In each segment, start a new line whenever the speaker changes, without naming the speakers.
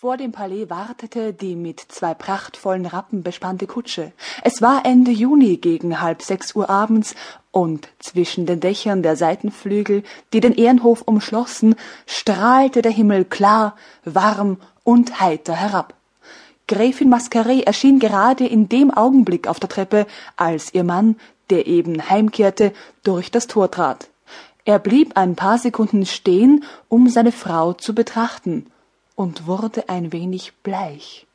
Vor dem Palais wartete die mit zwei prachtvollen Rappen bespannte Kutsche. Es war Ende Juni gegen halb sechs Uhr abends, und zwischen den Dächern der Seitenflügel, die den Ehrenhof umschlossen, strahlte der Himmel klar, warm und heiter herab. Gräfin Mascaret erschien gerade in dem Augenblick auf der Treppe, als ihr Mann, der eben heimkehrte, durch das Tor trat. Er blieb ein paar Sekunden stehen, um seine Frau zu betrachten, und wurde ein wenig bleich.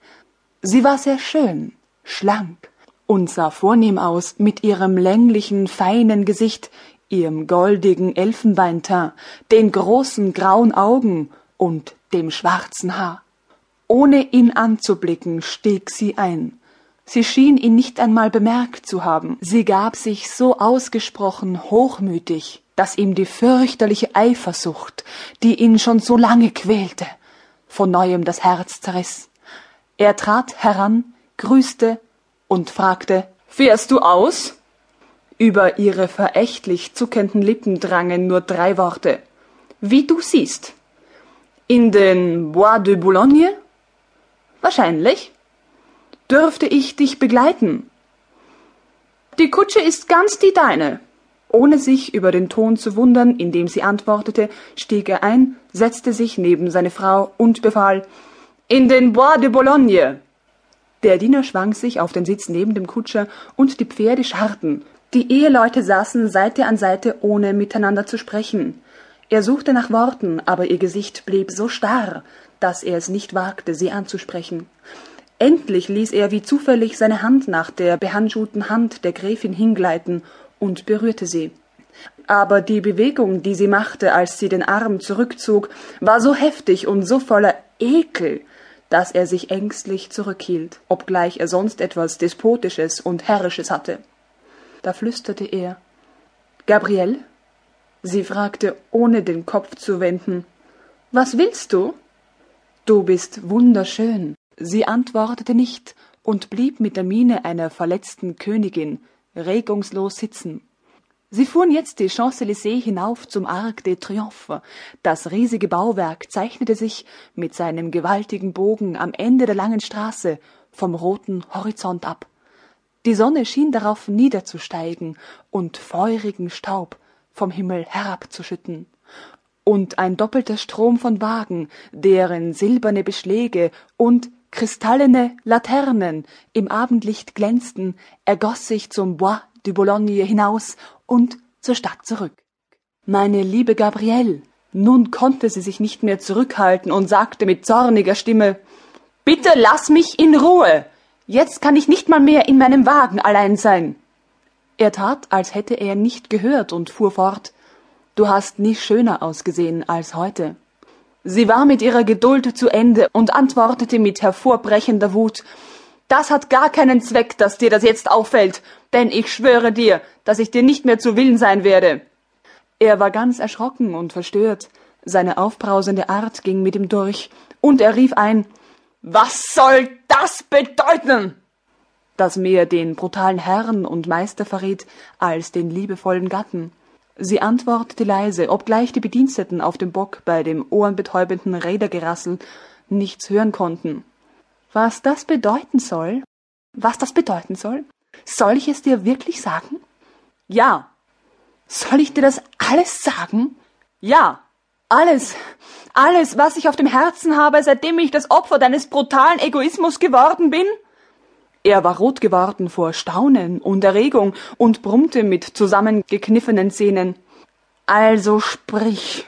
Sie war sehr schön, schlank und sah vornehm aus mit ihrem länglichen, feinen Gesicht, ihrem goldigen Elfenbeinteint, den großen grauen Augen und dem schwarzen Haar. Ohne ihn anzublicken, stieg sie ein. Sie schien ihn nicht einmal bemerkt zu haben. Sie gab sich so ausgesprochen hochmütig, dass ihm die fürchterliche Eifersucht, die ihn schon so lange quälte, von neuem das Herz zerriss. Er trat heran, grüßte und fragte Fährst du aus? Über ihre verächtlich zuckenden Lippen drangen nur drei Worte. Wie du siehst. In den Bois de Boulogne? Wahrscheinlich. Dürfte ich dich begleiten? Die Kutsche ist ganz die deine. Ohne sich über den Ton zu wundern, in dem sie antwortete, stieg er ein, setzte sich neben seine Frau und befahl In den Bois de Boulogne. Der Diener schwang sich auf den Sitz neben dem Kutscher, und die Pferde scharrten. Die Eheleute saßen Seite an Seite, ohne miteinander zu sprechen. Er suchte nach Worten, aber ihr Gesicht blieb so starr, dass er es nicht wagte, sie anzusprechen. Endlich ließ er wie zufällig seine Hand nach der behandschuhten Hand der Gräfin hingleiten und berührte sie. Aber die Bewegung, die sie machte, als sie den Arm zurückzog, war so heftig und so voller Ekel, dass er sich ängstlich zurückhielt, obgleich er sonst etwas Despotisches und Herrisches hatte. Da flüsterte er Gabriel? Sie fragte, ohne den Kopf zu wenden. Was willst du? Du bist wunderschön. Sie antwortete nicht und blieb mit der Miene einer verletzten Königin, regungslos sitzen. Sie fuhren jetzt die Champs-Élysées hinauf zum Arc de Triomphe. Das riesige Bauwerk zeichnete sich mit seinem gewaltigen Bogen am Ende der langen Straße vom roten Horizont ab. Die Sonne schien darauf niederzusteigen und feurigen Staub vom Himmel herabzuschütten. Und ein doppelter Strom von Wagen, deren silberne Beschläge und Kristallene Laternen im Abendlicht glänzten, ergoss sich zum Bois de Boulogne hinaus und zur Stadt zurück. Meine liebe Gabrielle, nun konnte sie sich nicht mehr zurückhalten und sagte mit zorniger Stimme Bitte lass mich in Ruhe. Jetzt kann ich nicht mal mehr in meinem Wagen allein sein. Er tat, als hätte er nicht gehört und fuhr fort Du hast nie schöner ausgesehen als heute. Sie war mit ihrer Geduld zu Ende und antwortete mit hervorbrechender Wut Das hat gar keinen Zweck, dass dir das jetzt auffällt, denn ich schwöre dir, dass ich dir nicht mehr zu Willen sein werde. Er war ganz erschrocken und verstört, seine aufbrausende Art ging mit ihm durch, und er rief ein Was soll das bedeuten? das mehr den brutalen Herrn und Meister verriet als den liebevollen Gatten. Sie antwortete leise, obgleich die Bediensteten auf dem Bock bei dem ohrenbetäubenden Rädergerassel nichts hören konnten. Was das bedeuten soll? Was das bedeuten soll? Soll ich es dir wirklich sagen? Ja. Soll ich dir das alles sagen? Ja. Alles. Alles, was ich auf dem Herzen habe, seitdem ich das Opfer deines brutalen Egoismus geworden bin? Er war rot geworden vor Staunen und Erregung und brummte mit zusammengekniffenen Zähnen. Also sprich.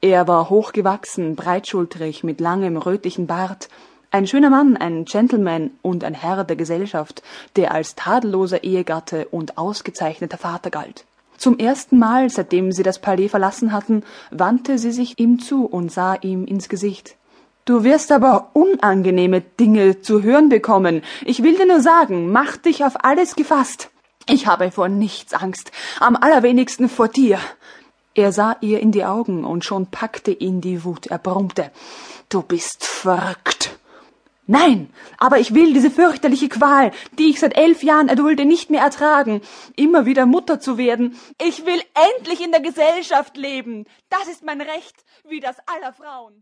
Er war hochgewachsen, breitschultrig, mit langem rötlichen Bart, ein schöner Mann, ein Gentleman und ein Herr der Gesellschaft, der als tadelloser Ehegatte und ausgezeichneter Vater galt. Zum ersten Mal, seitdem sie das Palais verlassen hatten, wandte sie sich ihm zu und sah ihm ins Gesicht. Du wirst aber unangenehme Dinge zu hören bekommen. Ich will dir nur sagen, mach dich auf alles gefasst. Ich habe vor nichts Angst, am allerwenigsten vor dir. Er sah ihr in die Augen und schon packte ihn die Wut. Er brummte. Du bist verrückt. Nein, aber ich will diese fürchterliche Qual, die ich seit elf Jahren erdulde, nicht mehr ertragen, immer wieder Mutter zu werden. Ich will endlich in der Gesellschaft leben. Das ist mein Recht, wie das aller Frauen.